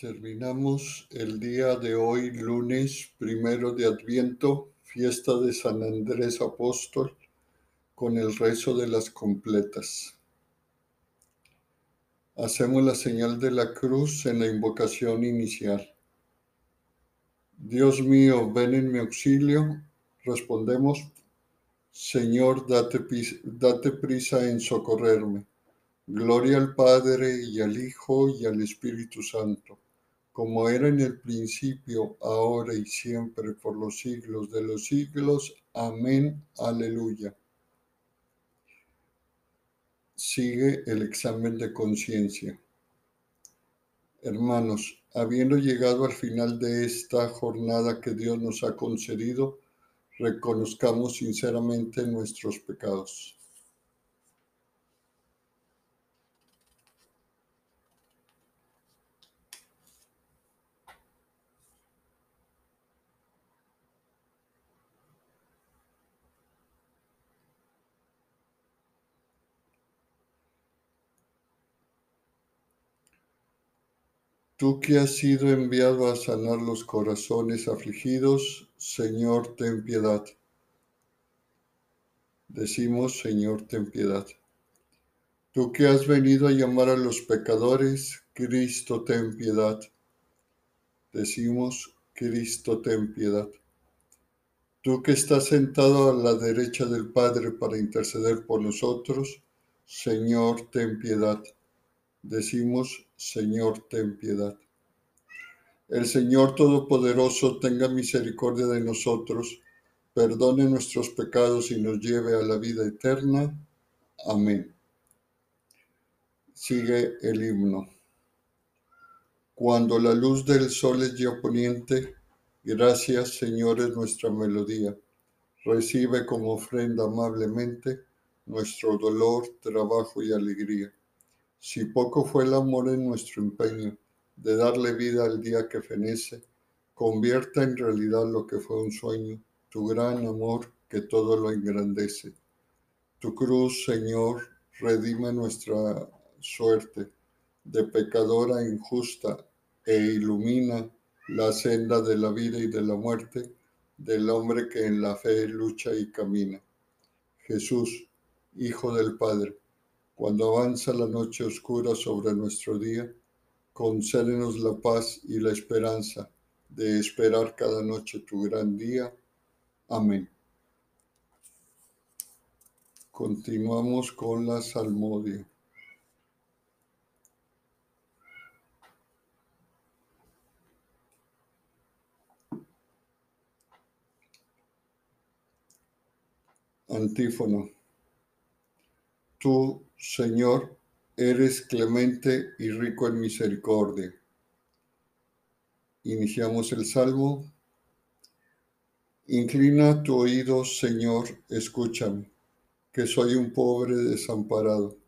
Terminamos el día de hoy, lunes primero de Adviento, fiesta de San Andrés Apóstol, con el rezo de las completas. Hacemos la señal de la cruz en la invocación inicial. Dios mío, ven en mi auxilio. Respondemos, Señor, date, date prisa en socorrerme. Gloria al Padre y al Hijo y al Espíritu Santo como era en el principio, ahora y siempre, por los siglos de los siglos. Amén. Aleluya. Sigue el examen de conciencia. Hermanos, habiendo llegado al final de esta jornada que Dios nos ha concedido, reconozcamos sinceramente nuestros pecados. Tú que has sido enviado a sanar los corazones afligidos, Señor, ten piedad. Decimos, Señor, ten piedad. Tú que has venido a llamar a los pecadores, Cristo, ten piedad. Decimos, Cristo, ten piedad. Tú que estás sentado a la derecha del Padre para interceder por nosotros, Señor, ten piedad decimos, Señor, ten piedad. El Señor Todopoderoso tenga misericordia de nosotros, perdone nuestros pecados y nos lleve a la vida eterna. Amén. Sigue el himno. Cuando la luz del sol es ya poniente, gracias Señor es nuestra melodía. Recibe como ofrenda amablemente nuestro dolor, trabajo y alegría si poco fue el amor en nuestro empeño de darle vida al día que fenece, convierta en realidad lo que fue un sueño, tu gran amor que todo lo engrandece. Tu cruz, Señor, redime nuestra suerte de pecadora injusta e ilumina la senda de la vida y de la muerte del hombre que en la fe lucha y camina. Jesús, Hijo del Padre, cuando avanza la noche oscura sobre nuestro día, concédenos la paz y la esperanza de esperar cada noche tu gran día. Amén. Continuamos con la salmodia. Antífono. Tú, Señor, eres clemente y rico en misericordia. Iniciamos el salmo. Inclina tu oído, Señor, escúchame, que soy un pobre desamparado.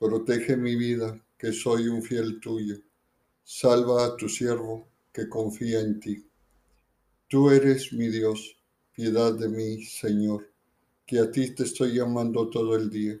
Protege mi vida, que soy un fiel tuyo. Salva a tu siervo, que confía en ti. Tú eres mi Dios, piedad de mí, Señor, que a ti te estoy llamando todo el día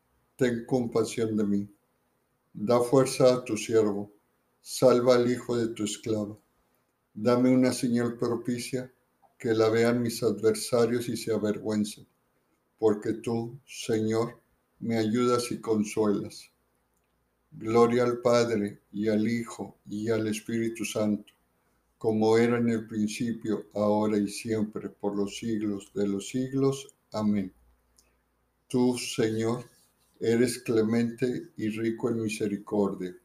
ten compasión de mí. Da fuerza a tu siervo, salva al hijo de tu esclavo. Dame una señal propicia, que la vean mis adversarios y se avergüencen, porque tú, Señor, me ayudas y consuelas. Gloria al Padre y al Hijo y al Espíritu Santo como era en el principio, ahora y siempre, por los siglos de los siglos. Amén. Tú, Señor, eres clemente y rico en misericordia.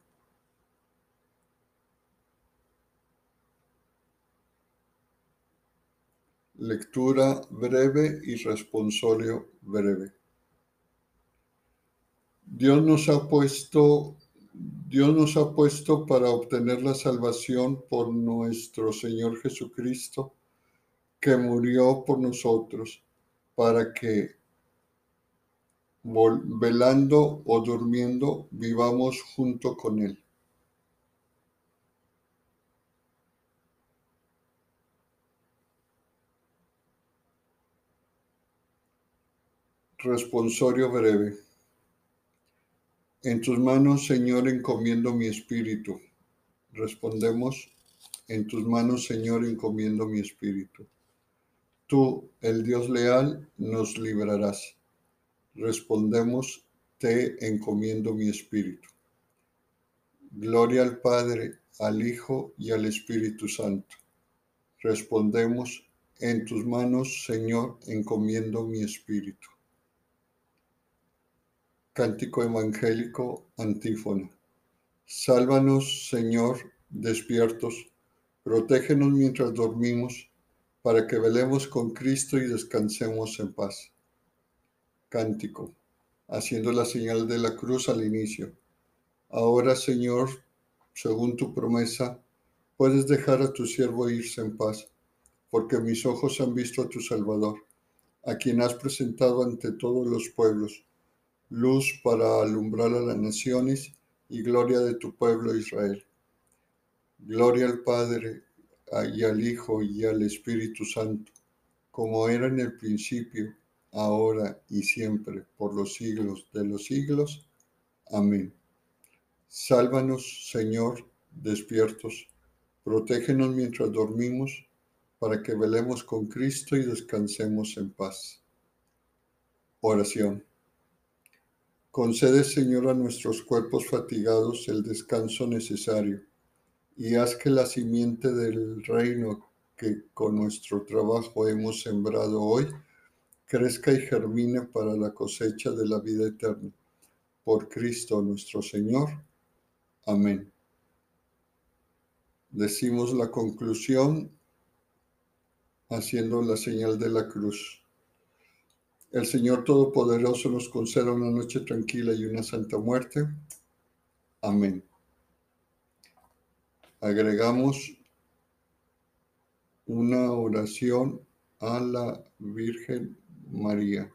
Lectura breve y responsorio breve. Dios nos ha puesto Dios nos ha puesto para obtener la salvación por nuestro Señor Jesucristo, que murió por nosotros, para que, velando o durmiendo, vivamos junto con Él. Responsorio breve. En tus manos, Señor, encomiendo mi espíritu. Respondemos, en tus manos, Señor, encomiendo mi espíritu. Tú, el Dios leal, nos librarás. Respondemos, te encomiendo mi espíritu. Gloria al Padre, al Hijo y al Espíritu Santo. Respondemos, en tus manos, Señor, encomiendo mi espíritu. Cántico evangélico antífona. Sálvanos, Señor, despiertos, protégenos mientras dormimos, para que velemos con Cristo y descansemos en paz. Cántico, haciendo la señal de la cruz al inicio. Ahora, Señor, según tu promesa, puedes dejar a tu siervo irse en paz, porque mis ojos han visto a tu Salvador, a quien has presentado ante todos los pueblos luz para alumbrar a las naciones y gloria de tu pueblo Israel. Gloria al Padre y al Hijo y al Espíritu Santo, como era en el principio, ahora y siempre, por los siglos de los siglos. Amén. Sálvanos, Señor, despiertos, protégenos mientras dormimos, para que velemos con Cristo y descansemos en paz. Oración. Concede, Señor, a nuestros cuerpos fatigados el descanso necesario y haz que la simiente del reino que con nuestro trabajo hemos sembrado hoy crezca y germine para la cosecha de la vida eterna. Por Cristo nuestro Señor. Amén. Decimos la conclusión haciendo la señal de la cruz. El Señor Todopoderoso nos conceda una noche tranquila y una santa muerte. Amén. Agregamos una oración a la Virgen María.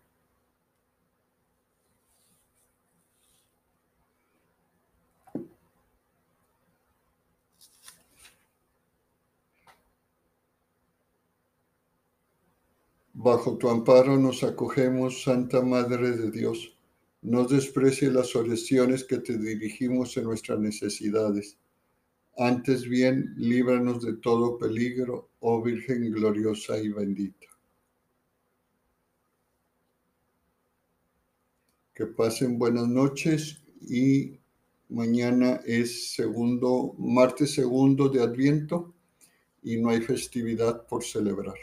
Bajo tu amparo nos acogemos, Santa Madre de Dios. No desprecie las oraciones que te dirigimos en nuestras necesidades. Antes bien, líbranos de todo peligro, oh Virgen gloriosa y bendita. Que pasen buenas noches y mañana es segundo, martes segundo de Adviento y no hay festividad por celebrar.